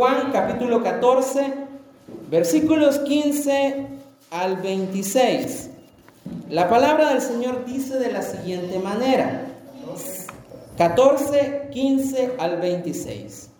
Juan capítulo 14, versículos 15 al 26. La palabra del Señor dice de la siguiente manera. 14, 15 al 26.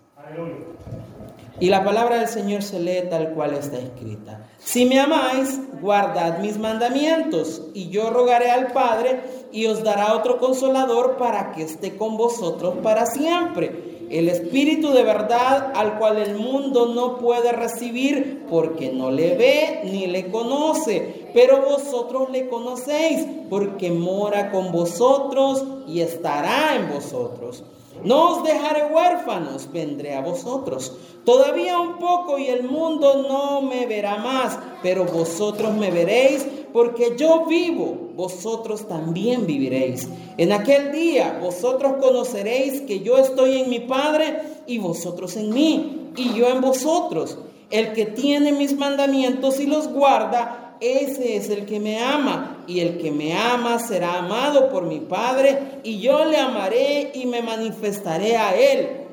Y la palabra del Señor se lee tal cual está escrita. Si me amáis, guardad mis mandamientos, y yo rogaré al Padre, y os dará otro consolador para que esté con vosotros para siempre el Espíritu de verdad al cual el mundo no puede recibir porque no le ve ni le conoce, pero vosotros le conocéis porque mora con vosotros y estará en vosotros. No os dejaré huérfanos, vendré a vosotros. Todavía un poco y el mundo no me verá más, pero vosotros me veréis porque yo vivo, vosotros también viviréis. En aquel día vosotros conoceréis que yo estoy en mi Padre y vosotros en mí, y yo en vosotros. El que tiene mis mandamientos y los guarda, ese es el que me ama, y el que me ama será amado por mi Padre, y yo le amaré y me manifestaré a él.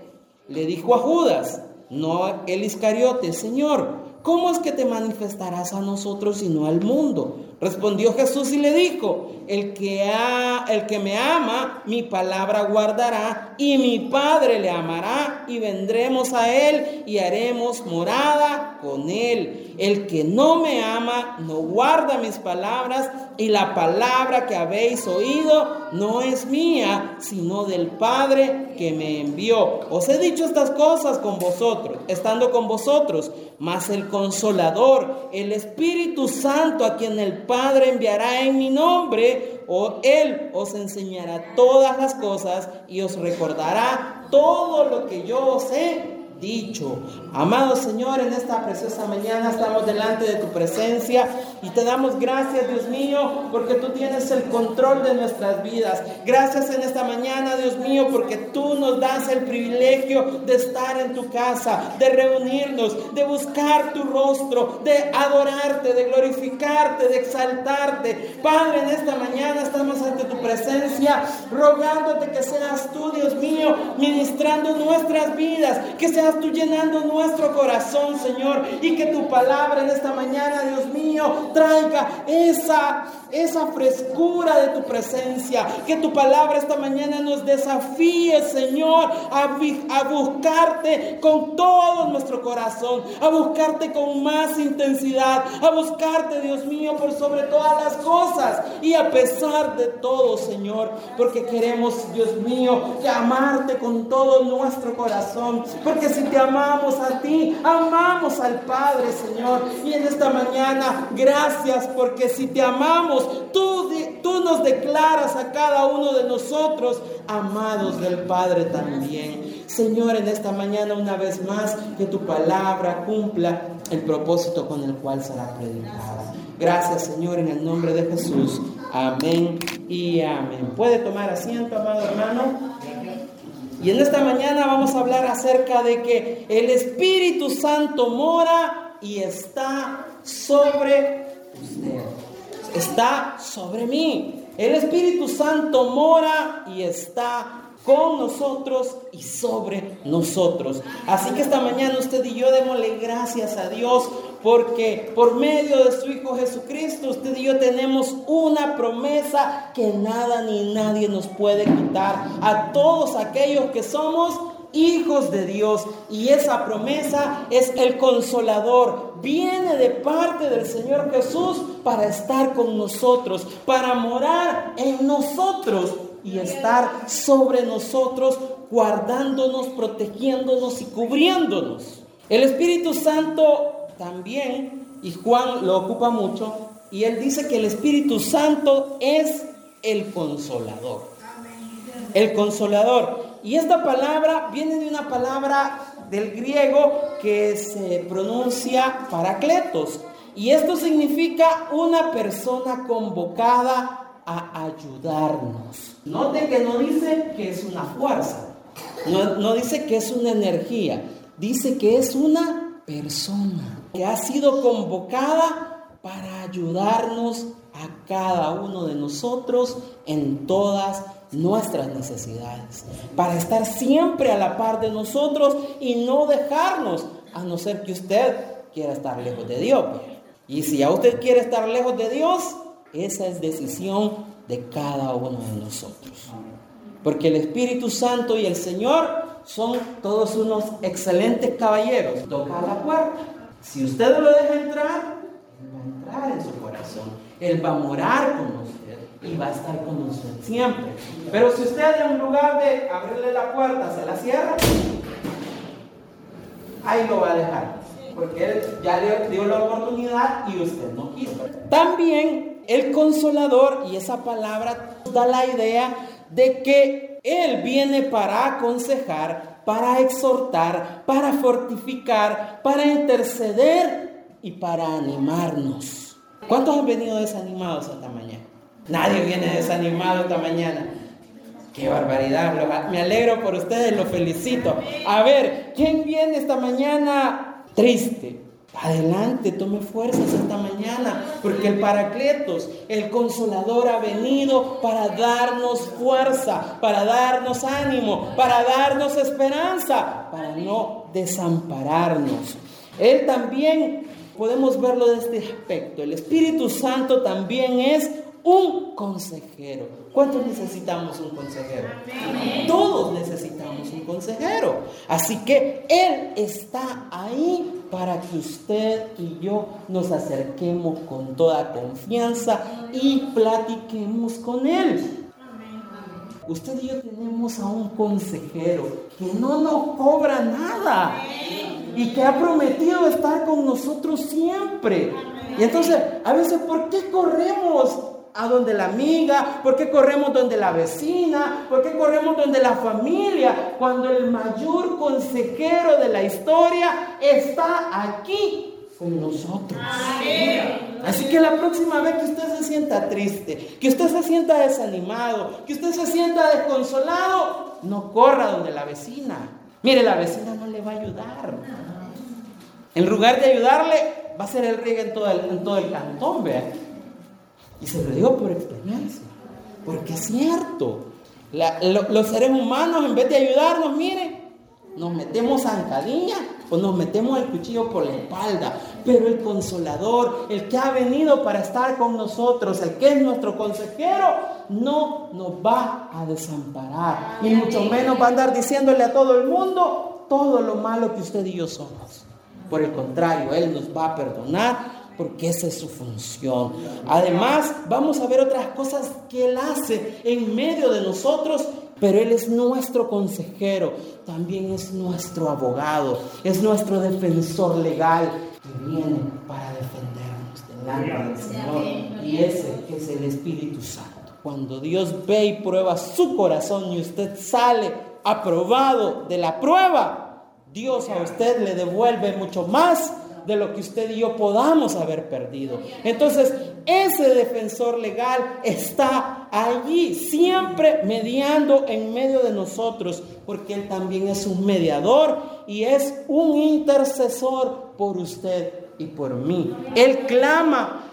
Le dijo a Judas, no el Iscariote, Señor, ¿cómo es que te manifestarás a nosotros y no al mundo? Respondió Jesús y le dijo, el que, ha, el que me ama, mi palabra guardará y mi Padre le amará y vendremos a él y haremos morada con él. El que no me ama no guarda mis palabras y la palabra que habéis oído no es mía, sino del Padre que me envió. Os he dicho estas cosas con vosotros, estando con vosotros, mas el consolador, el Espíritu Santo a quien el Padre enviará en mi nombre, o Él os enseñará todas las cosas y os recordará todo lo que yo os he dicho. Amado Señor, en esta preciosa mañana estamos delante de tu presencia y te damos gracias, Dios mío, porque tú tienes el control de nuestras vidas. Gracias en esta mañana, Dios mío, porque tú nos das el privilegio de estar en tu casa, de reunirnos, de buscar tu rostro, de adorarte, de glorificarte, de exaltarte. Padre, en esta mañana estamos ante tu presencia, rogándote que seas tú, Dios mío, ministrando nuestras vidas, que seas tú llenando nuestro corazón, Señor, y que tu palabra en esta mañana, Dios mío, traiga esa, esa frescura de tu presencia, que tu palabra esta mañana nos desafíe, Señor, a, a buscarte con todo nuestro corazón, a buscarte con más intensidad, a buscarte, Dios mío, por sobre todas las cosas y a pesar de todo, Señor, porque queremos, Dios mío, amarte con todo nuestro corazón, porque si te amamos a ti, amamos al Padre, Señor. Y en esta mañana, gracias porque si te amamos, tú, tú nos declaras a cada uno de nosotros amados del Padre también. Señor, en esta mañana una vez más, que tu palabra cumpla el propósito con el cual será predicada. Gracias, Señor, en el nombre de Jesús. Amén y amén. ¿Puede tomar asiento, amado hermano? Y en esta mañana vamos a hablar acerca de que el Espíritu Santo mora y está sobre usted. Está sobre mí. El Espíritu Santo mora y está con nosotros y sobre nosotros. Así que esta mañana usted y yo démosle gracias a Dios porque por medio de su Hijo Jesucristo usted y yo tenemos una promesa que nada ni nadie nos puede quitar a todos aquellos que somos hijos de Dios. Y esa promesa es el consolador. Viene de parte del Señor Jesús para estar con nosotros, para morar en nosotros y estar sobre nosotros, guardándonos, protegiéndonos y cubriéndonos. El Espíritu Santo también, y Juan lo ocupa mucho, y él dice que el Espíritu Santo es el consolador. El consolador. Y esta palabra viene de una palabra del griego que se pronuncia paracletos. Y esto significa una persona convocada a ayudarnos. Note que no dice que es una fuerza, no, dice que es una energía, dice que es una persona que ha sido convocada para ayudarnos a cada uno de nosotros en todas nuestras necesidades, para estar siempre a la par de nosotros y no dejarnos, a no ser que usted quiera estar lejos de Dios. Y si a usted quiere estar lejos de Dios, esa es decisión de cada uno de nosotros. Porque el Espíritu Santo y el Señor son todos unos excelentes caballeros. Toca la. Si usted lo deja entrar, Él va a entrar en su corazón. Él va a morar con usted y va a estar con usted siempre. Pero si usted en lugar de abrirle la puerta se la cierra, ahí lo va a dejar. Porque Él ya le dio la oportunidad y usted no quiso. También el consolador, y esa palabra da la idea de que Él viene para aconsejar, para exhortar, para fortificar, para interceder y para animarnos. ¿Cuántos han venido desanimados esta mañana? Nadie viene desanimado esta mañana. Qué barbaridad. Me alegro por ustedes, los felicito. A ver, ¿quién viene esta mañana triste? Adelante, tome fuerzas esta mañana, porque el Paracletos, el Consolador, ha venido para darnos fuerza, para darnos ánimo, para darnos esperanza, para no desampararnos. Él también, podemos verlo de este aspecto, el Espíritu Santo también es un consejero. ¿Cuántos necesitamos un consejero? Todos necesitamos consejero. Así que Él está ahí para que usted y yo nos acerquemos con toda confianza y platiquemos con Él. Usted y yo tenemos a un consejero que no nos cobra nada y que ha prometido estar con nosotros siempre. Y entonces, a veces, ¿por qué corremos a donde la amiga? ¿Por qué corremos donde la vecina? ¿Por qué corremos donde la familia? Cuando el mayor consejero de la historia está aquí con nosotros. Así que la próxima vez que usted se sienta triste, que usted se sienta desanimado, que usted se sienta desconsolado, no corra donde la vecina. Mire, la vecina no le va a ayudar. En lugar de ayudarle, va a ser el rey en todo el, en todo el cantón, vea. Y se lo digo por experiencia, porque es cierto. los seres humanos, en vez de ayudarnos, mire, nos metemos zancadilla o nos metemos el cuchillo por la espalda. Pero el consolador, el que ha venido para estar con nosotros, el que es nuestro consejero, no nos va a desamparar. Ni mucho menos va a andar diciéndole a todo el mundo todo lo malo que usted y yo somos. Por el contrario, Él nos va a perdonar porque esa es su función. Además, vamos a ver otras cosas que Él hace en medio de nosotros, pero Él es nuestro consejero, también es nuestro abogado, es nuestro defensor legal que viene para defendernos delante del Señor. Y ese es el Espíritu Santo. Cuando Dios ve y prueba su corazón y usted sale aprobado de la prueba, Dios a usted le devuelve mucho más de lo que usted y yo podamos haber perdido. Entonces, ese defensor legal está allí, siempre mediando en medio de nosotros, porque Él también es un mediador y es un intercesor por usted y por mí. Él clama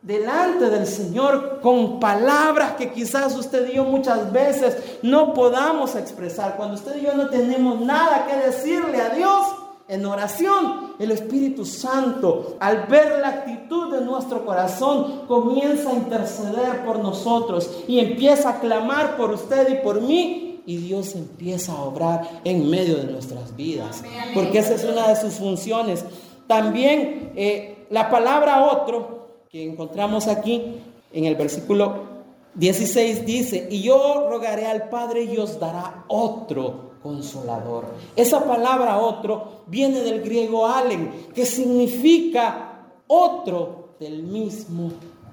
delante del Señor con palabras que quizás usted y yo muchas veces no podamos expresar. Cuando usted y yo no tenemos nada que decirle a Dios, en oración, el Espíritu Santo, al ver la actitud de nuestro corazón, comienza a interceder por nosotros y empieza a clamar por usted y por mí. Y Dios empieza a obrar en medio de nuestras vidas. Porque esa es una de sus funciones. También eh, la palabra otro que encontramos aquí en el versículo 16 dice, y yo rogaré al Padre y os dará otro consolador. Esa palabra otro viene del griego alen, que significa otro del mismo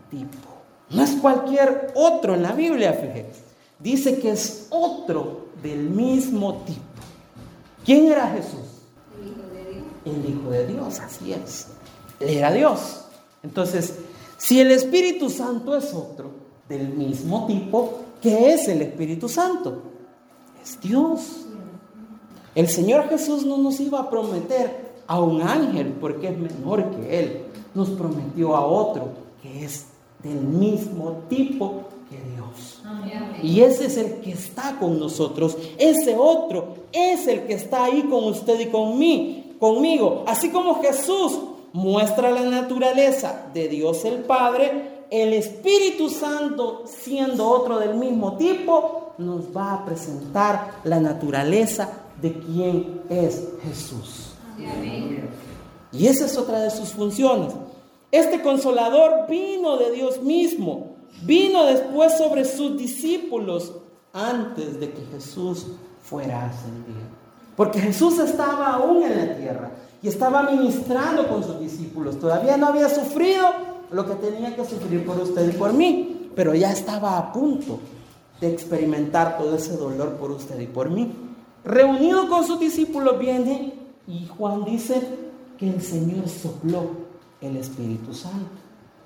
tipo. No es cualquier otro en la Biblia, fíjese. Dice que es otro del mismo tipo. ¿Quién era Jesús? El Hijo de Dios. El Hijo de Dios, así es. Él era Dios. Entonces, si el Espíritu Santo es otro del mismo tipo, ¿qué es el Espíritu Santo? Es Dios. El Señor Jesús no nos iba a prometer a un ángel porque es menor que Él. Nos prometió a otro que es del mismo tipo que Dios. Y ese es el que está con nosotros. Ese otro es el que está ahí con usted y con mí, conmigo. Así como Jesús muestra la naturaleza de Dios el Padre, el Espíritu Santo, siendo otro del mismo tipo, nos va a presentar la naturaleza de quién es Jesús. Y esa es otra de sus funciones. Este consolador vino de Dios mismo, vino después sobre sus discípulos antes de que Jesús fuera ascendido. Porque Jesús estaba aún en la tierra y estaba ministrando con sus discípulos. Todavía no había sufrido lo que tenía que sufrir por usted y por mí, pero ya estaba a punto de experimentar todo ese dolor por usted y por mí. Reunido con sus discípulos viene y Juan dice que el Señor sopló el Espíritu Santo.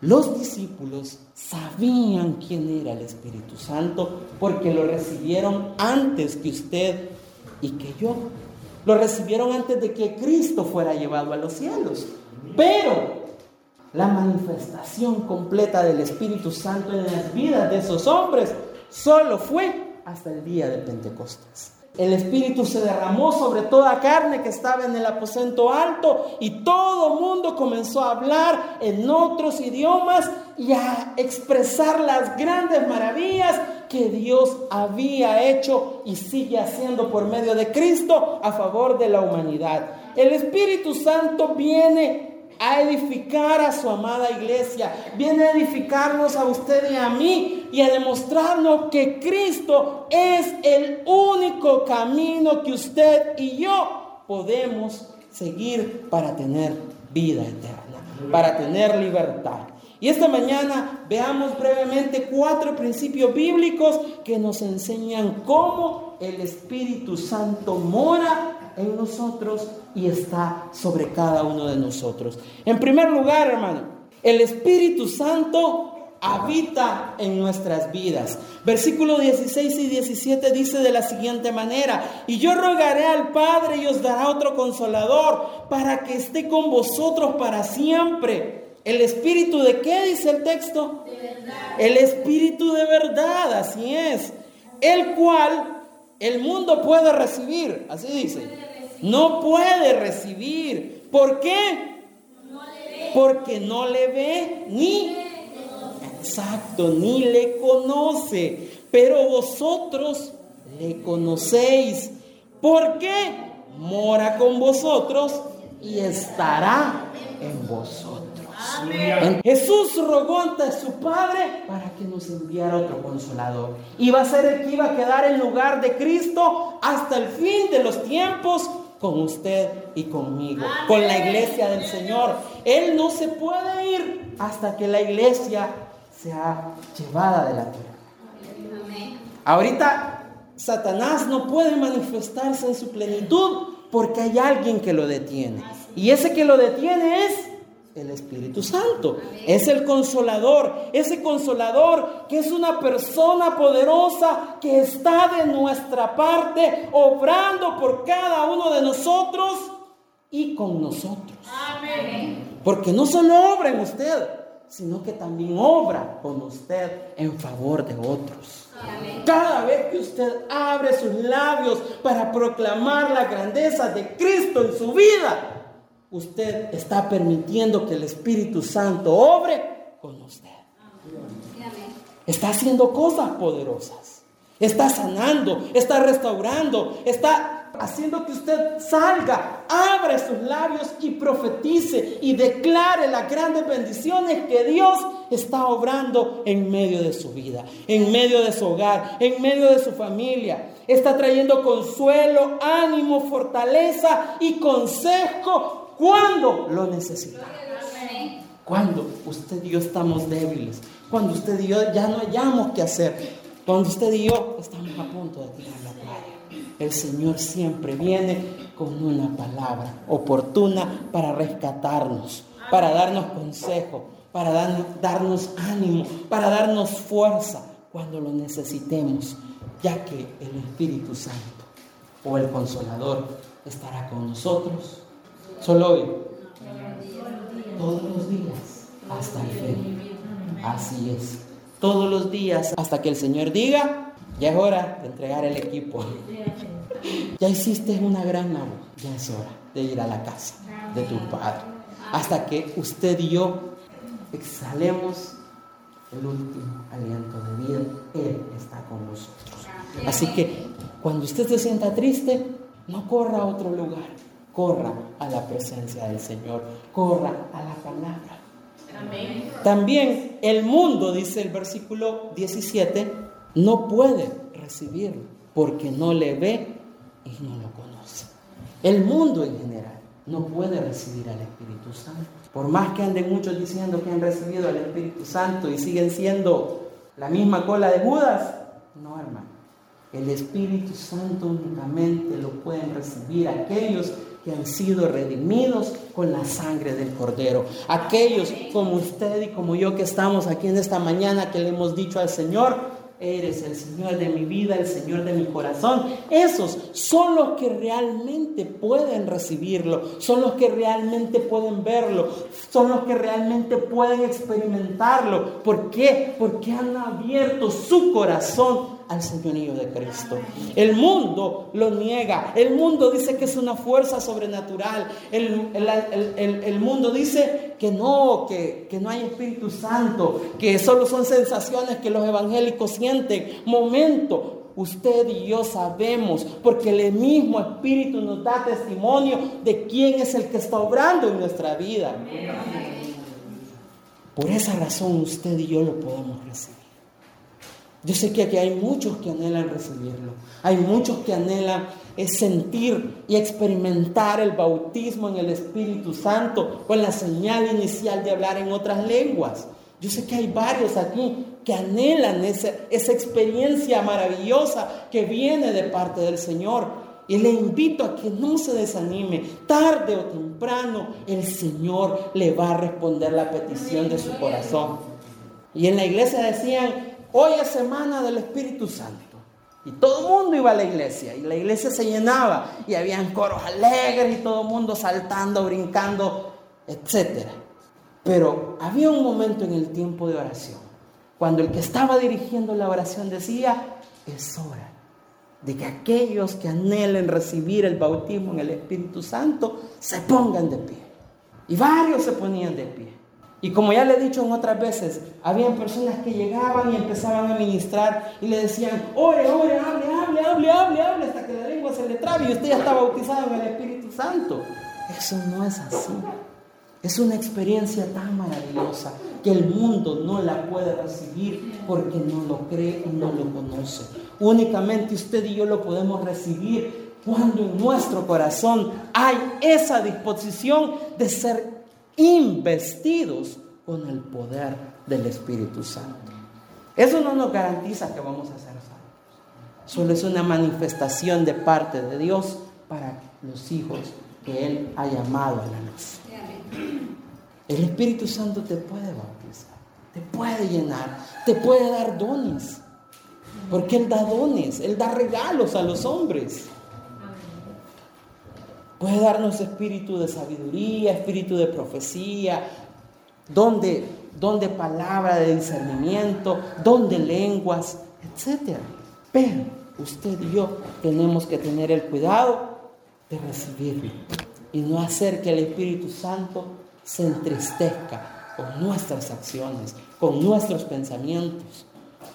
Los discípulos sabían quién era el Espíritu Santo porque lo recibieron antes que usted y que yo. Lo recibieron antes de que Cristo fuera llevado a los cielos. Pero la manifestación completa del Espíritu Santo en las vidas de esos hombres solo fue hasta el día de Pentecostés. El Espíritu se derramó sobre toda carne que estaba en el aposento alto y todo mundo comenzó a hablar en otros idiomas y a expresar las grandes maravillas que Dios había hecho y sigue haciendo por medio de Cristo a favor de la humanidad. El Espíritu Santo viene a edificar a su amada iglesia, viene a edificarnos a usted y a mí y a demostrarnos que Cristo es el único camino que usted y yo podemos seguir para tener vida eterna, para tener libertad. Y esta mañana veamos brevemente cuatro principios bíblicos que nos enseñan cómo el Espíritu Santo mora en nosotros y está sobre cada uno de nosotros. En primer lugar, hermano, el Espíritu Santo habita en nuestras vidas. Versículo 16 y 17 dice de la siguiente manera, y yo rogaré al Padre y os dará otro consolador para que esté con vosotros para siempre. ¿El Espíritu de qué dice el texto? El Espíritu de verdad, así es. El cual el mundo puede recibir, así dice no puede recibir. ¿Por qué? Porque no le ve ni... Exacto, ni le conoce. Pero vosotros le conocéis. ¿Por qué? Mora con vosotros y estará en vosotros. Jesús rogó ante su Padre para que nos enviara otro consolador. Iba a ser el que iba a quedar en lugar de Cristo hasta el fin de los tiempos con usted y conmigo, con la iglesia del Señor. Él no se puede ir hasta que la iglesia sea llevada de la tierra. Ahorita Satanás no puede manifestarse en su plenitud porque hay alguien que lo detiene. Y ese que lo detiene es el Espíritu Santo. Es el consolador, ese consolador que es una persona poderosa que está de nuestra parte, obrando por cada uno de nosotros y con nosotros. Porque no solo obra en usted, sino que también obra con usted en favor de otros. Cada vez que usted abre sus labios para proclamar la grandeza de Cristo en su vida, usted está permitiendo que el Espíritu Santo obre con usted. Está haciendo cosas poderosas. Está sanando, está restaurando, está haciendo que usted salga, abra sus labios y profetice y declare las grandes bendiciones que Dios está obrando en medio de su vida, en medio de su hogar, en medio de su familia. Está trayendo consuelo, ánimo, fortaleza y consejo cuando lo necesitamos. Cuando usted y yo estamos débiles. Cuando usted y yo ya no hayamos que hacer. Cuando usted y yo estamos a punto de tirar la playa. El Señor siempre viene con una palabra oportuna para rescatarnos, para darnos consejo, para darnos, darnos ánimo, para darnos fuerza cuando lo necesitemos, ya que el Espíritu Santo o el Consolador estará con nosotros Solo hoy. Todos los días hasta el fin. Así es. todos los días hasta que el Señor diga, ya es hora de entregar el equipo. Ya hiciste una gran labor, ya es hora de ir a la casa de tu Padre. Hasta que usted y yo exhalemos el último aliento de vida. Él está con nosotros. Así que cuando usted se sienta triste, no corra a otro lugar, corra a la presencia del Señor, corra a la palabra. También el mundo, dice el versículo 17, no puede recibirlo porque no le ve y no lo conoce. El mundo en general no puede recibir al Espíritu Santo. Por más que anden muchos diciendo que han recibido al Espíritu Santo y siguen siendo la misma cola de Judas, no hermano. El Espíritu Santo únicamente lo pueden recibir aquellos que han sido redimidos con la sangre del Cordero. Aquellos como usted y como yo que estamos aquí en esta mañana que le hemos dicho al Señor, eres el Señor de mi vida, el Señor de mi corazón. Esos son los que realmente pueden recibirlo, son los que realmente pueden verlo, son los que realmente pueden experimentarlo. ¿Por qué? Porque han abierto su corazón al señorío de Cristo. El mundo lo niega. El mundo dice que es una fuerza sobrenatural. El, mundo dice que no, que, que no hay Espíritu Santo, que solo son sensaciones que los evangélicos sienten. Momento, usted y yo sabemos, porque el mismo Espíritu nos da testimonio de quién es el que está obrando en nuestra vida. Por esa razón usted y yo lo podemos recibir. Yo sé que aquí hay muchos que anhelan recibirlo. Hay muchos que anhelan sentir y experimentar el bautismo en el Espíritu Santo con la señal inicial de hablar en otras lenguas. Yo sé que hay varios aquí que anhelan esa, esa experiencia maravillosa que viene de parte del Señor. Y le invito a que no se desanime. Tarde o temprano el Señor le va a responder la petición de su corazón. Y en la iglesia decían, hoy es semana del Espíritu Santo. Y todo el mundo iba a la iglesia y la iglesia se llenaba y habían coros alegres y todo el mundo saltando, brincando, etc. Pero había un momento en el tiempo de oración cuando el que estaba dirigiendo la oración decía, es hora de que aquellos que anhelen recibir el bautismo en el Espíritu Santo se pongan de pie. Y varios se ponían de pie. Y como ya le he dicho en otras veces, habían personas que llegaban y empezaban a ministrar y le decían, ore, ore, hable, hable, hable, hable, hable, hasta que la lengua se le trabe y usted ya está bautizado en el Espíritu Santo. Eso no es así. Es una experiencia tan maravillosa que el mundo no la puede recibir porque no lo cree y no lo conoce. Únicamente usted y yo lo podemos recibir cuando en nuestro corazón hay esa disposición de ser investidos con el poder del Espíritu Santo. Eso no nos garantiza que vamos a ser salvos. Solo es una manifestación de parte de Dios para los hijos que Él ha llamado a la luz. El Espíritu Santo te puede bautizar, te puede llenar, te puede dar dones. Porque Él da dones, Él da regalos a los hombres. Puede darnos espíritu de sabiduría, espíritu de profecía, donde, donde palabra de discernimiento, donde lenguas, etc. Pero usted y yo tenemos que tener el cuidado de recibirlo y no hacer que el Espíritu Santo se entristezca con nuestras acciones, con nuestros pensamientos.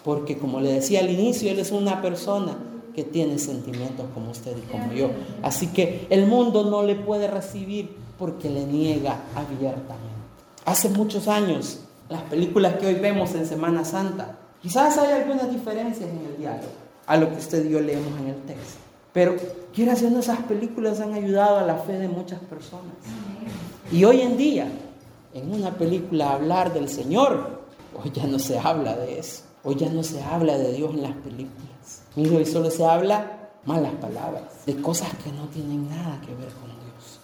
Porque como le decía al inicio, Él es una persona que tiene sentimientos como usted y como yo. Así que el mundo no le puede recibir porque le niega abiertamente. Hace muchos años, las películas que hoy vemos en Semana Santa, quizás hay algunas diferencias en el diálogo a lo que usted y yo leemos en el texto. Pero quiero haciendo esas películas han ayudado a la fe de muchas personas. Y hoy en día, en una película hablar del Señor, hoy ya no se habla de eso. Hoy ya no se habla de Dios en las películas. Mire, hoy solo se habla malas palabras, de cosas que no tienen nada que ver con Dios.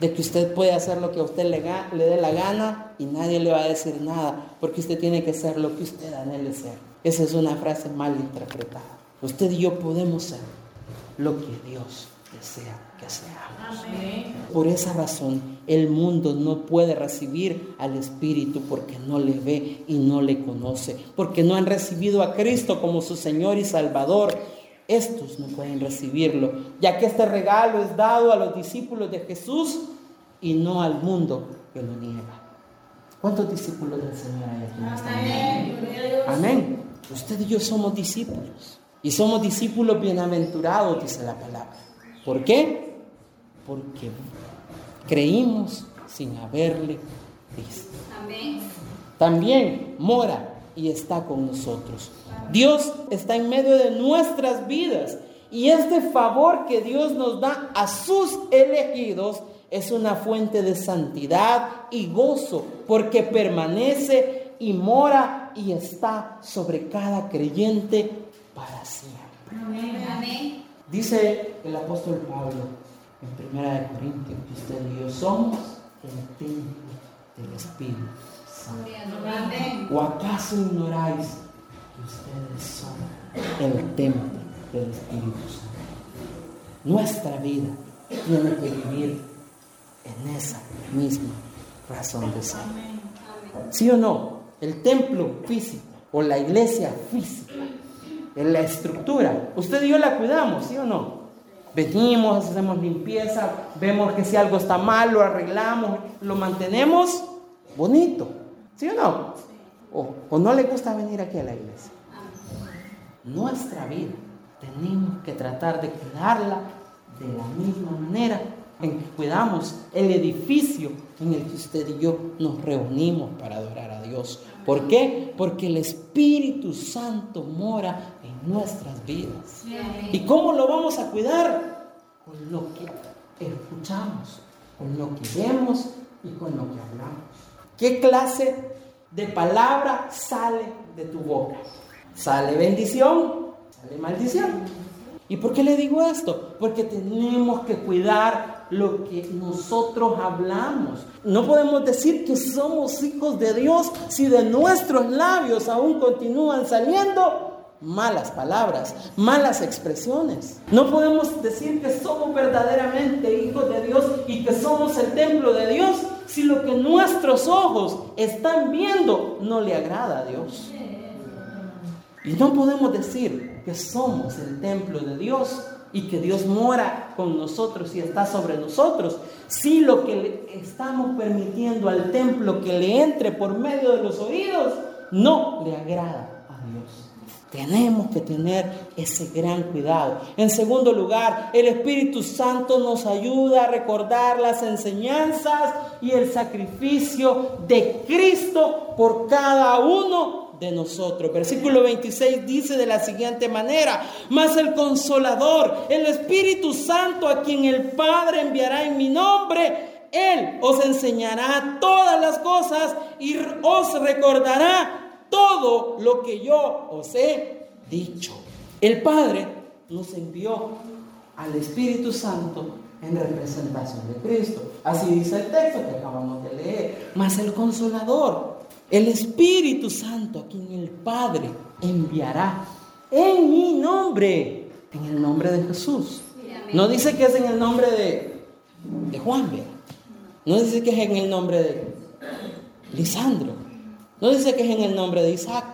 De que usted puede hacer lo que a usted le, le dé la gana y nadie le va a decir nada, porque usted tiene que ser lo que usted anhele ser. Esa es una frase mal interpretada. Usted y yo podemos ser lo que Dios desea que seamos. Por esa razón, el mundo no puede recibir al Espíritu porque no le ve y no le conoce, porque no han recibido a Cristo como su Señor y Salvador. Estos no pueden recibirlo, ya que este regalo es dado a los discípulos de Jesús y no al mundo que lo niega. ¿Cuántos discípulos del Señor hay aquí esta Amén. Usted y yo somos discípulos. Y somos discípulos bienaventurados, dice la palabra. ¿Por qué? Porque creímos sin haberle visto. Amén. También mora y está con nosotros. Dios está en medio de nuestras vidas. Y este favor que Dios nos da a sus elegidos es una fuente de santidad y gozo, porque permanece y mora y está sobre cada creyente para siempre. Amén. Dice el apóstol Pablo en Primera de Corintios que usted y yo somos el templo del Espíritu Santo. ¿O acaso ignoráis que ustedes son el templo del Espíritu Santo? Nuestra vida tiene que vivir en esa misma razón de ser. ¿Sí o no? El templo físico o la iglesia física, en la estructura, usted y yo la cuidamos, ¿sí o no? Venimos, hacemos limpieza, vemos que si algo está mal, lo arreglamos, lo mantenemos bonito, ¿sí o no? O, o no le gusta venir aquí a la iglesia. Nuestra vida tenemos que tratar de cuidarla de la misma manera en que cuidamos el edificio en el que usted y yo nos reunimos para adorar a Dios. ¿Por qué? Porque el Espíritu Santo mora en nuestras vidas. ¿Y cómo lo vamos a cuidar? Con lo que escuchamos, con lo que vemos y con lo que hablamos. ¿Qué clase de palabra sale de tu boca? ¿Sale bendición? ¿Sale maldición? ¿Y por qué le digo esto? Porque tenemos que cuidar lo que nosotros hablamos. No podemos decir que somos hijos de Dios si de nuestros labios aún continúan saliendo malas palabras, malas expresiones. No podemos decir que somos verdaderamente hijos de Dios y que somos el templo de Dios si lo que nuestros ojos están viendo no le agrada a Dios. Y no podemos decir que somos el templo de Dios y que Dios mora con nosotros y está sobre nosotros, si lo que estamos permitiendo al templo que le entre por medio de los oídos no le agrada a Dios. Tenemos que tener ese gran cuidado. En segundo lugar, el Espíritu Santo nos ayuda a recordar las enseñanzas y el sacrificio de Cristo por cada uno de nosotros. Versículo 26 dice de la siguiente manera, mas el consolador, el Espíritu Santo a quien el Padre enviará en mi nombre, Él os enseñará todas las cosas y os recordará todo lo que yo os he dicho. El Padre nos envió al Espíritu Santo en representación de Cristo. Así dice el texto que acabamos de leer. Mas el consolador, el Espíritu Santo, a quien el Padre enviará en mi nombre, en el nombre de Jesús. No dice que es en el nombre de, de Juan, no dice que es en el nombre de Lisandro, no dice que es en el nombre de Isaac,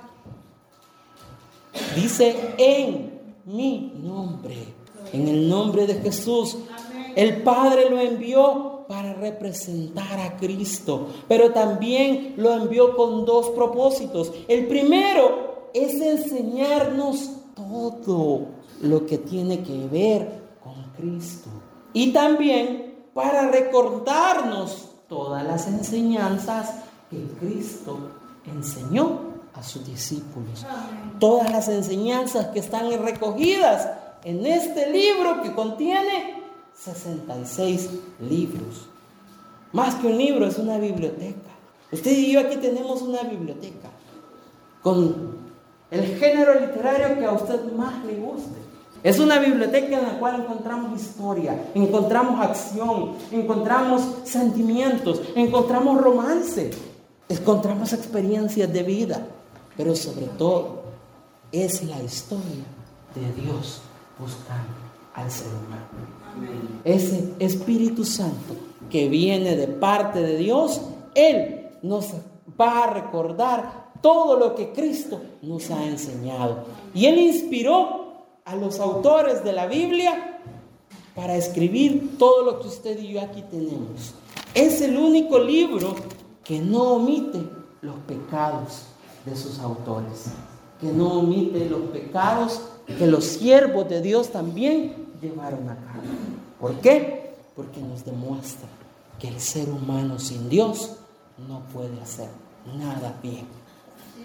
dice en mi nombre, en el nombre de Jesús. El Padre lo envió para representar a Cristo, pero también lo envió con dos propósitos. El primero es enseñarnos todo lo que tiene que ver con Cristo. Y también para recordarnos todas las enseñanzas que Cristo enseñó a sus discípulos. Todas las enseñanzas que están recogidas en este libro que contiene 66 libros. Más que un libro, es una biblioteca. Usted y yo aquí tenemos una biblioteca con el género literario que a usted más le guste. Es una biblioteca en la cual encontramos historia, encontramos acción, encontramos sentimientos, encontramos romance, encontramos experiencias de vida, pero sobre todo es la historia de Dios buscando al ser humano. Ese Espíritu Santo que viene de parte de Dios, Él nos va a recordar todo lo que Cristo nos ha enseñado. Y Él inspiró a los autores de la Biblia para escribir todo lo que usted y yo aquí tenemos. Es el único libro que no omite los pecados de sus autores, que no omite los pecados que los siervos de Dios también llevaron a cabo. ¿Por qué? Porque nos demuestra que el ser humano sin Dios no puede hacer nada bien.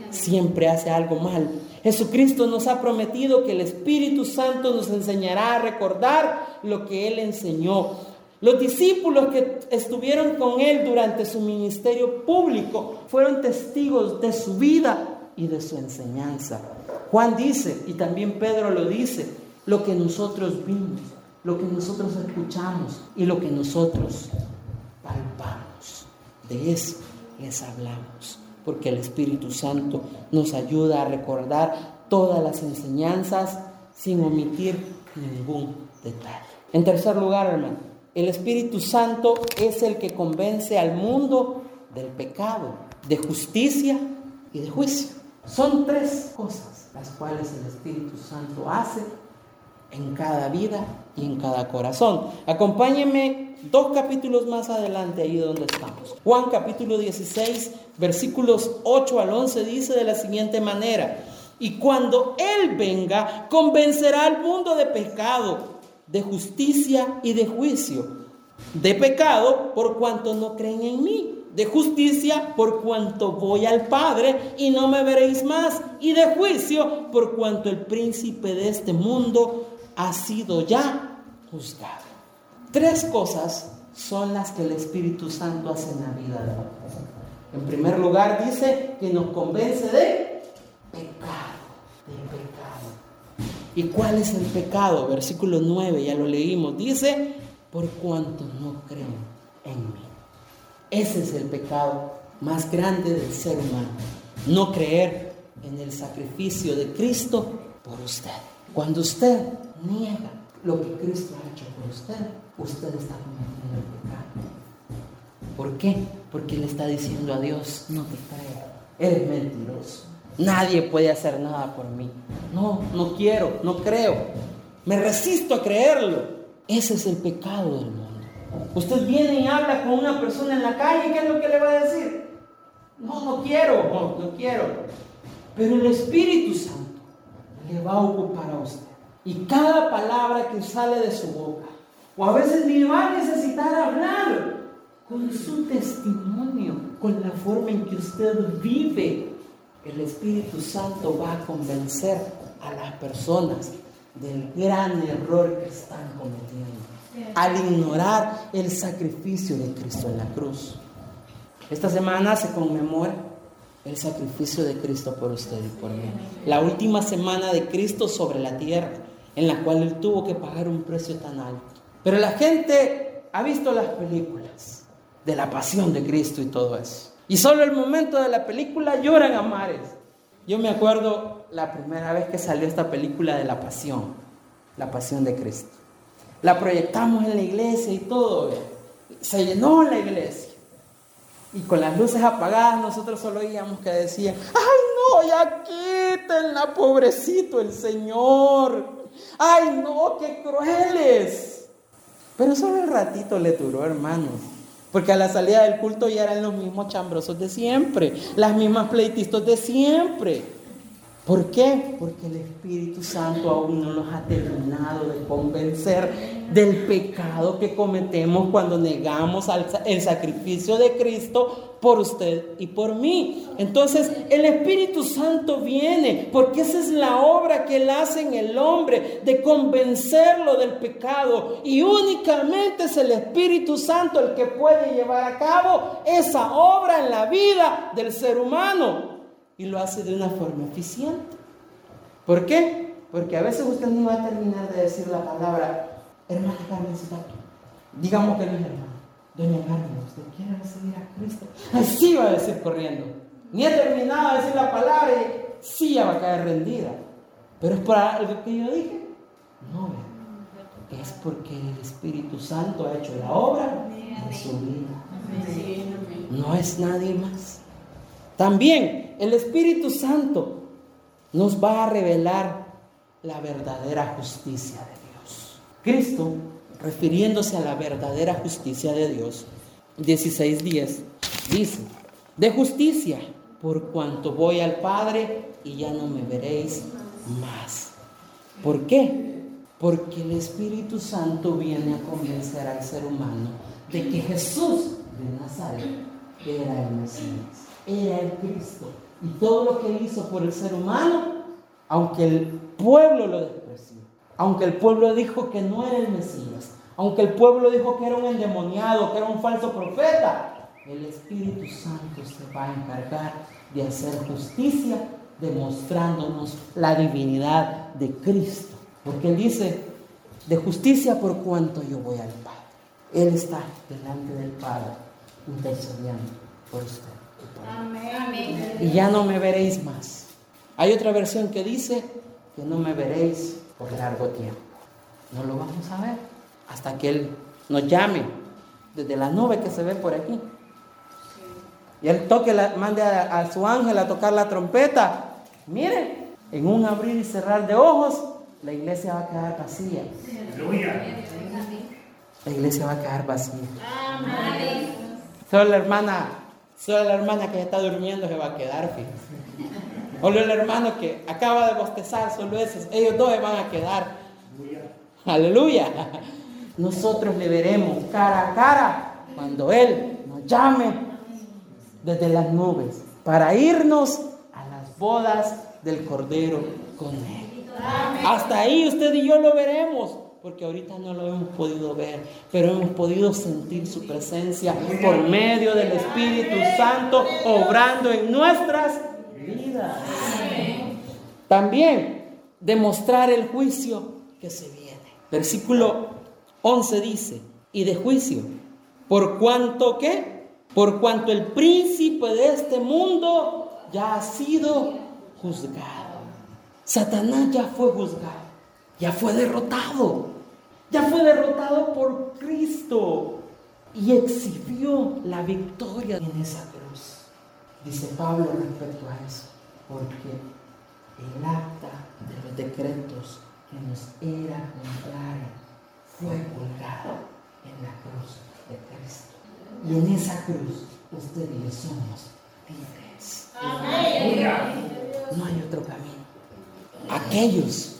Siempre hace algo mal. Jesucristo nos ha prometido que el Espíritu Santo nos enseñará a recordar lo que Él enseñó. Los discípulos que estuvieron con Él durante su ministerio público fueron testigos de su vida y de su enseñanza. Juan dice, y también Pedro lo dice, lo que nosotros vimos, lo que nosotros escuchamos y lo que nosotros palpamos. De eso les hablamos, porque el Espíritu Santo nos ayuda a recordar todas las enseñanzas sin omitir ningún detalle. En tercer lugar, hermano, el Espíritu Santo es el que convence al mundo del pecado, de justicia y de juicio. Son tres cosas las cuales el Espíritu Santo hace en cada vida y en cada corazón. Acompáñenme dos capítulos más adelante ahí donde estamos. Juan capítulo 16, versículos 8 al 11 dice de la siguiente manera, y cuando Él venga, convencerá al mundo de pecado, de justicia y de juicio. De pecado por cuanto no creen en mí de justicia por cuanto voy al Padre y no me veréis más, y de juicio por cuanto el príncipe de este mundo ha sido ya juzgado. Tres cosas son las que el Espíritu Santo hace en la vida de nosotros. En primer lugar dice que nos convence de pecado, de pecado. ¿Y cuál es el pecado? Versículo 9, ya lo leímos. Dice, por cuanto no creen en mí. Ese es el pecado más grande del ser humano. No creer en el sacrificio de Cristo por usted. Cuando usted niega lo que Cristo ha hecho por usted, usted está cometiendo el pecado. ¿Por qué? Porque le está diciendo a Dios, no te creo, eres mentiroso. Nadie puede hacer nada por mí. No, no quiero, no creo. Me resisto a creerlo. Ese es el pecado del mundo. Usted viene y habla con una persona en la calle, ¿qué es lo que le va a decir? No, no quiero, no, no quiero. Pero el Espíritu Santo le va a ocupar a usted. Y cada palabra que sale de su boca, o a veces ni va a necesitar hablar, con su testimonio, con la forma en que usted vive, el Espíritu Santo va a convencer a las personas del gran error que están cometiendo al ignorar el sacrificio de Cristo en la cruz. Esta semana se conmemora el sacrificio de Cristo por usted y por mí. La última semana de Cristo sobre la tierra, en la cual Él tuvo que pagar un precio tan alto. Pero la gente ha visto las películas de la pasión de Cristo y todo eso. Y solo el momento de la película lloran a mares. Yo me acuerdo la primera vez que salió esta película de la pasión, la pasión de Cristo. La proyectamos en la iglesia y todo. Se llenó la iglesia. Y con las luces apagadas nosotros solo oíamos que decían, ay no, ya quítenla, pobrecito el Señor. Ay no, qué crueles. Pero solo un ratito le duró, hermanos. Porque a la salida del culto ya eran los mismos chambrosos de siempre, las mismas pleitistas de siempre. ¿Por qué? Porque el Espíritu Santo aún no nos ha terminado de convencer del pecado que cometemos cuando negamos el sacrificio de Cristo por usted y por mí. Entonces el Espíritu Santo viene porque esa es la obra que Él hace en el hombre de convencerlo del pecado y únicamente es el Espíritu Santo el que puede llevar a cabo esa obra en la vida del ser humano y lo hace de una forma eficiente. ¿Por qué? Porque a veces usted no va a terminar de decir la palabra, hermana Carmencita, digamos que no es hermana. Doña Carmen, ¿usted quiere recibir a Cristo? Así va a decir corriendo. Ni ha terminado de decir la palabra y sí ya va a caer rendida. Pero es por algo que yo dije. No, es porque el Espíritu Santo ha hecho la obra de su vida. No es nadie más. También el Espíritu Santo nos va a revelar la verdadera justicia de Dios. Cristo, refiriéndose a la verdadera justicia de Dios, 16.10, dice, de justicia, por cuanto voy al Padre y ya no me veréis más. ¿Por qué? Porque el Espíritu Santo viene a convencer al ser humano de que Jesús de Nazaret era el Mesías, era el Cristo. Y todo lo que hizo por el ser humano, aunque el pueblo lo despreció, aunque el pueblo dijo que no era el Mesías, aunque el pueblo dijo que era un endemoniado, que era un falso profeta, el Espíritu Santo se va a encargar de hacer justicia, demostrándonos la divinidad de Cristo. Porque Él dice, de justicia por cuanto yo voy al Padre. Él está delante del Padre, intercediendo por usted. Amén. Y ya no me veréis más. Hay otra versión que dice que no me veréis por largo tiempo. No lo vamos a ver hasta que Él nos llame desde la nube que se ve por aquí. Y Él toque, la, mande a, a su ángel a tocar la trompeta. Mire, en un abrir y cerrar de ojos, la iglesia va a quedar vacía. La iglesia va a quedar vacía. Solo la hermana, solo la hermana que está durmiendo se va a quedar, fíjense. Solo el hermano que acaba de bostezar, solo esos, ellos dos se van a quedar. Aleluya. Nosotros le veremos cara a cara cuando Él nos llame desde las nubes para irnos a las bodas del Cordero con Él. Hasta ahí usted y yo lo veremos, porque ahorita no lo hemos podido ver, pero hemos podido sentir su presencia por medio del Espíritu Santo obrando en nuestras vidas. También demostrar el juicio que se viene. Versículo 11 dice, y de juicio, por cuanto que, por cuanto el príncipe de este mundo ya ha sido juzgado. Satanás ya fue juzgado, ya fue derrotado, ya fue derrotado por Cristo y exhibió la victoria en esa cruz. Dice Pablo respecto a eso, porque el acta de los decretos que nos era contrario fue colgado en la cruz de Cristo. Y en esa cruz usted y yo somos libres. No hay otro camino aquellos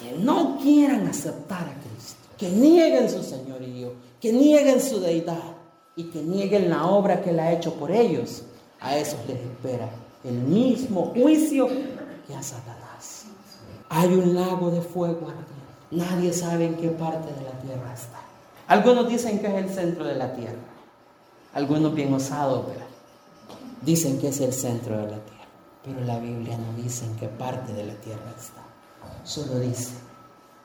que no quieran aceptar a Cristo, que nieguen su señorío, que nieguen su deidad y que nieguen la obra que Él ha hecho por ellos, a esos les espera el mismo juicio que a Satanás. Hay un lago de fuego Nadie sabe en qué parte de la tierra está. Algunos dicen que es el centro de la tierra. Algunos bien osados, dicen que es el centro de la tierra. Pero la Biblia no dice en qué parte de la tierra está. Solo dice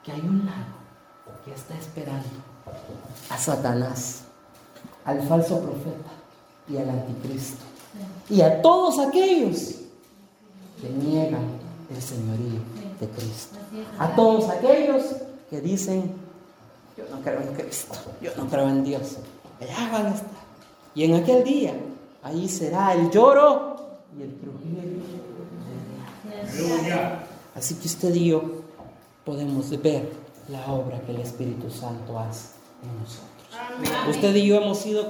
que hay un lago que está esperando a Satanás, al falso profeta y al anticristo. Y a todos aquellos que niegan el señorío de Cristo. A todos aquellos que dicen, yo no creo en Cristo, yo no creo en Dios. Allá van a estar. Y en aquel día, ahí será el lloro y el Así que usted y yo podemos ver la obra que el Espíritu Santo hace en nosotros. Usted y yo hemos sido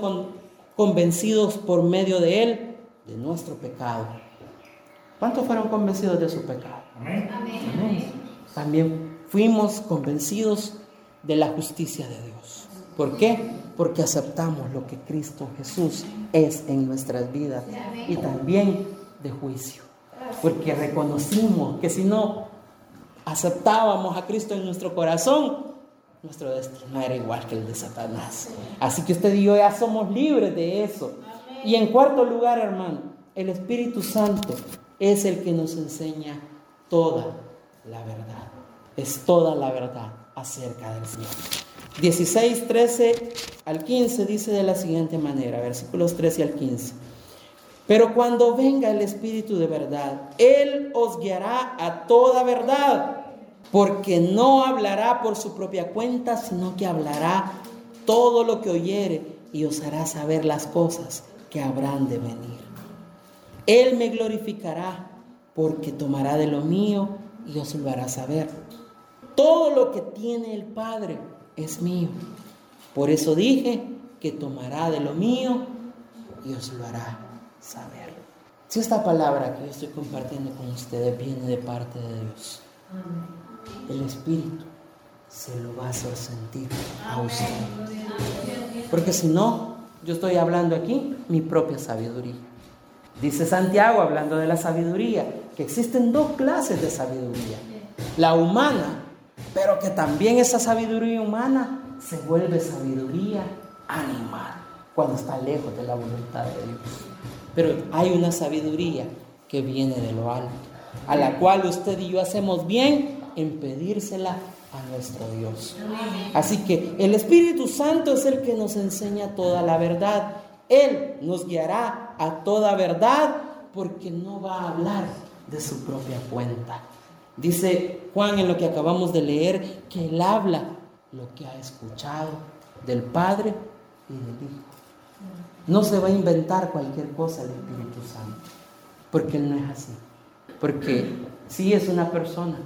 convencidos por medio de Él de nuestro pecado. ¿Cuántos fueron convencidos de su pecado? Amén. También fuimos convencidos de la justicia de Dios. ¿Por qué? Porque aceptamos lo que Cristo Jesús es en nuestras vidas y también de juicio. Porque reconocimos que si no aceptábamos a Cristo en nuestro corazón, nuestro destino era igual que el de Satanás. Así que usted y yo ya somos libres de eso. Y en cuarto lugar, hermano, el Espíritu Santo es el que nos enseña toda la verdad. Es toda la verdad acerca del Señor. 16, 13 al 15 dice de la siguiente manera, versículos 13 al 15. Pero cuando venga el Espíritu de verdad, Él os guiará a toda verdad, porque no hablará por su propia cuenta, sino que hablará todo lo que oyere y os hará saber las cosas que habrán de venir. Él me glorificará porque tomará de lo mío y os lo hará saber. Todo lo que tiene el Padre es mío. Por eso dije que tomará de lo mío y os lo hará saber. Si esta palabra que yo estoy compartiendo con ustedes viene de parte de Dios, el Espíritu se lo va a hacer sentir a usted. Porque si no, yo estoy hablando aquí mi propia sabiduría. Dice Santiago, hablando de la sabiduría, que existen dos clases de sabiduría. La humana, pero que también esa sabiduría humana se vuelve sabiduría animal cuando está lejos de la voluntad de Dios. Pero hay una sabiduría que viene de lo alto, a la cual usted y yo hacemos bien en pedírsela a nuestro Dios. Así que el Espíritu Santo es el que nos enseña toda la verdad. Él nos guiará a toda verdad porque no va a hablar de su propia cuenta. Dice Juan en lo que acabamos de leer que Él habla lo que ha escuchado del Padre y del Hijo. No se va a inventar cualquier cosa el Espíritu Santo, porque Él no es así. Porque sí es una persona,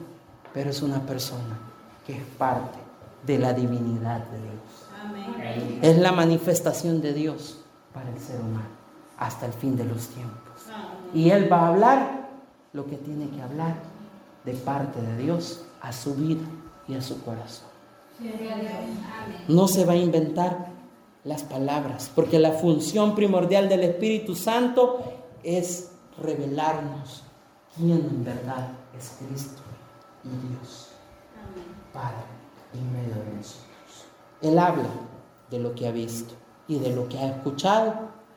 pero es una persona que es parte de la divinidad de Dios. Es la manifestación de Dios para el ser humano hasta el fin de los tiempos. Y Él va a hablar lo que tiene que hablar de parte de Dios a su vida y a su corazón. No se va a inventar las palabras, porque la función primordial del Espíritu Santo es revelarnos quién en verdad es Cristo y Dios, Padre, en medio de nosotros. Él habla de lo que ha visto y de lo que ha escuchado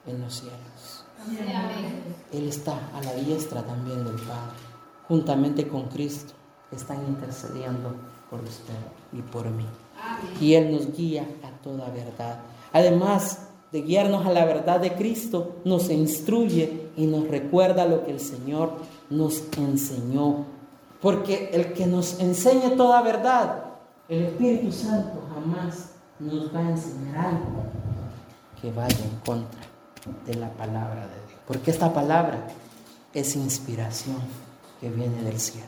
en los cielos. Él está a la diestra también del Padre, juntamente con Cristo, están intercediendo por usted y por mí. Y Él nos guía a toda verdad. Además de guiarnos a la verdad de Cristo, nos instruye y nos recuerda lo que el Señor nos enseñó. Porque el que nos enseñe toda verdad, el Espíritu Santo jamás nos va a enseñar algo que vaya en contra de la palabra de Dios. Porque esta palabra es inspiración que viene del cielo.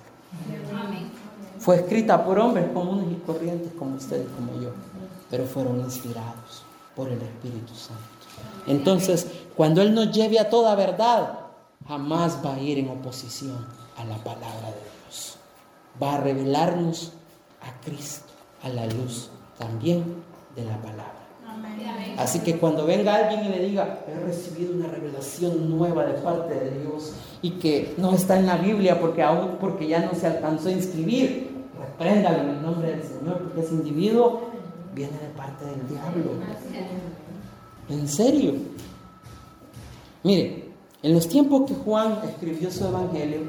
Fue escrita por hombres comunes y corrientes como ustedes, como yo, pero fueron inspirados por el Espíritu Santo. Entonces, cuando Él nos lleve a toda verdad, jamás va a ir en oposición a la palabra de Dios. Va a revelarnos a Cristo, a la luz también de la palabra. Así que cuando venga alguien y le diga, he recibido una revelación nueva de parte de Dios y que no está en la Biblia porque aún porque ya no se alcanzó a inscribir, repréndalo en el nombre del Señor, porque ese individuo viene de parte del diablo. En serio. Mire, en los tiempos que Juan escribió su evangelio,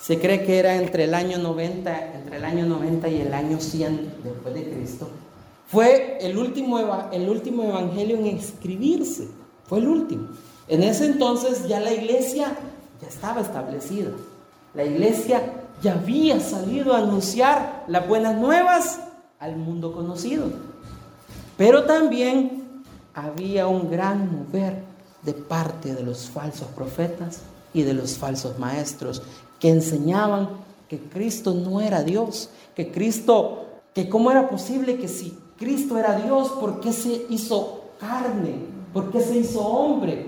se cree que era entre el año 90, entre el año 90 y el año 100 después de Cristo. Fue el último, el último evangelio en escribirse. Fue el último. En ese entonces ya la iglesia ya estaba establecida. La iglesia ya había salido a anunciar las buenas nuevas al mundo conocido. Pero también había un gran mover de parte de los falsos profetas y de los falsos maestros que enseñaban que Cristo no era Dios, que Cristo, que cómo era posible que si Cristo era Dios, ¿por qué se hizo carne? ¿Por qué se hizo hombre?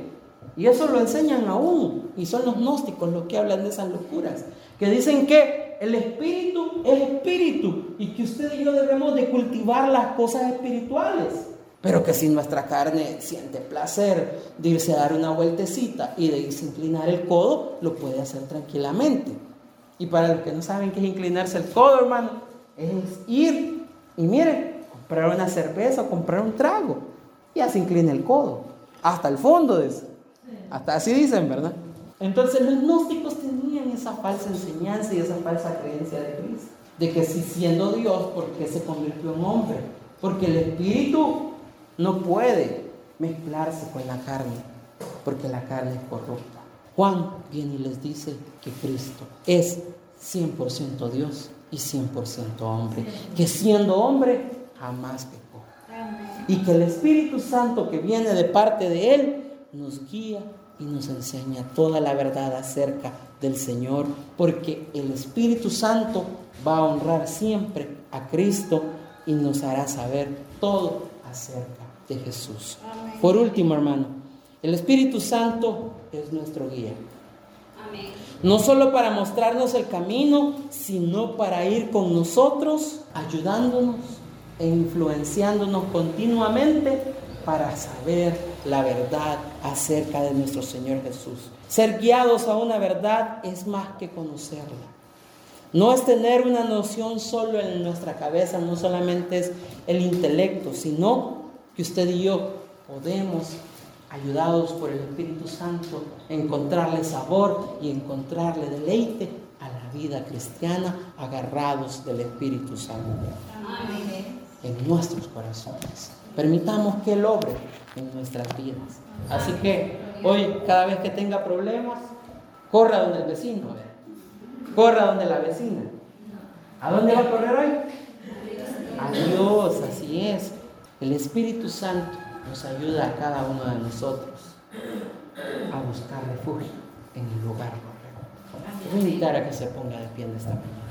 Y eso lo enseñan aún. Y son los gnósticos los que hablan de esas locuras. Que dicen que el espíritu es espíritu y que usted y yo debemos de cultivar las cosas espirituales. Pero que si nuestra carne siente placer de irse a dar una vueltecita y de irse a inclinar el codo, lo puede hacer tranquilamente. Y para los que no saben qué es inclinarse el codo, hermano, es ir y miren, comprar una cerveza o comprar un trago. Ya se inclina el codo, hasta el fondo de eso. Hasta así dicen, ¿verdad? Entonces los gnósticos tenían esa falsa enseñanza y esa falsa creencia de Cristo. De que si siendo Dios, ¿por qué se convirtió en hombre? Porque el espíritu no puede mezclarse con la carne, porque la carne es corrupta. Juan viene y les dice que Cristo es 100% Dios y 100% hombre, que siendo hombre jamás pecó. Y que el Espíritu Santo que viene de parte de Él nos guía y nos enseña toda la verdad acerca del Señor, porque el Espíritu Santo va a honrar siempre a Cristo y nos hará saber todo acerca de Jesús. Por último, hermano, el Espíritu Santo es nuestro guía. No solo para mostrarnos el camino, sino para ir con nosotros, ayudándonos e influenciándonos continuamente para saber la verdad acerca de nuestro Señor Jesús. Ser guiados a una verdad es más que conocerla. No es tener una noción solo en nuestra cabeza, no solamente es el intelecto, sino que usted y yo podemos, ayudados por el Espíritu Santo, encontrarle sabor y encontrarle deleite a la vida cristiana agarrados del Espíritu Santo en nuestros corazones. Permitamos que Él obre en nuestras vidas. Así que hoy, cada vez que tenga problemas, corra donde el vecino, corra donde la vecina. ¿A dónde va a correr hoy? A Dios, así es. El Espíritu Santo nos ayuda a cada uno de nosotros a buscar refugio en el lugar correcto. Voy a invitar a que se ponga de pie en esta mañana.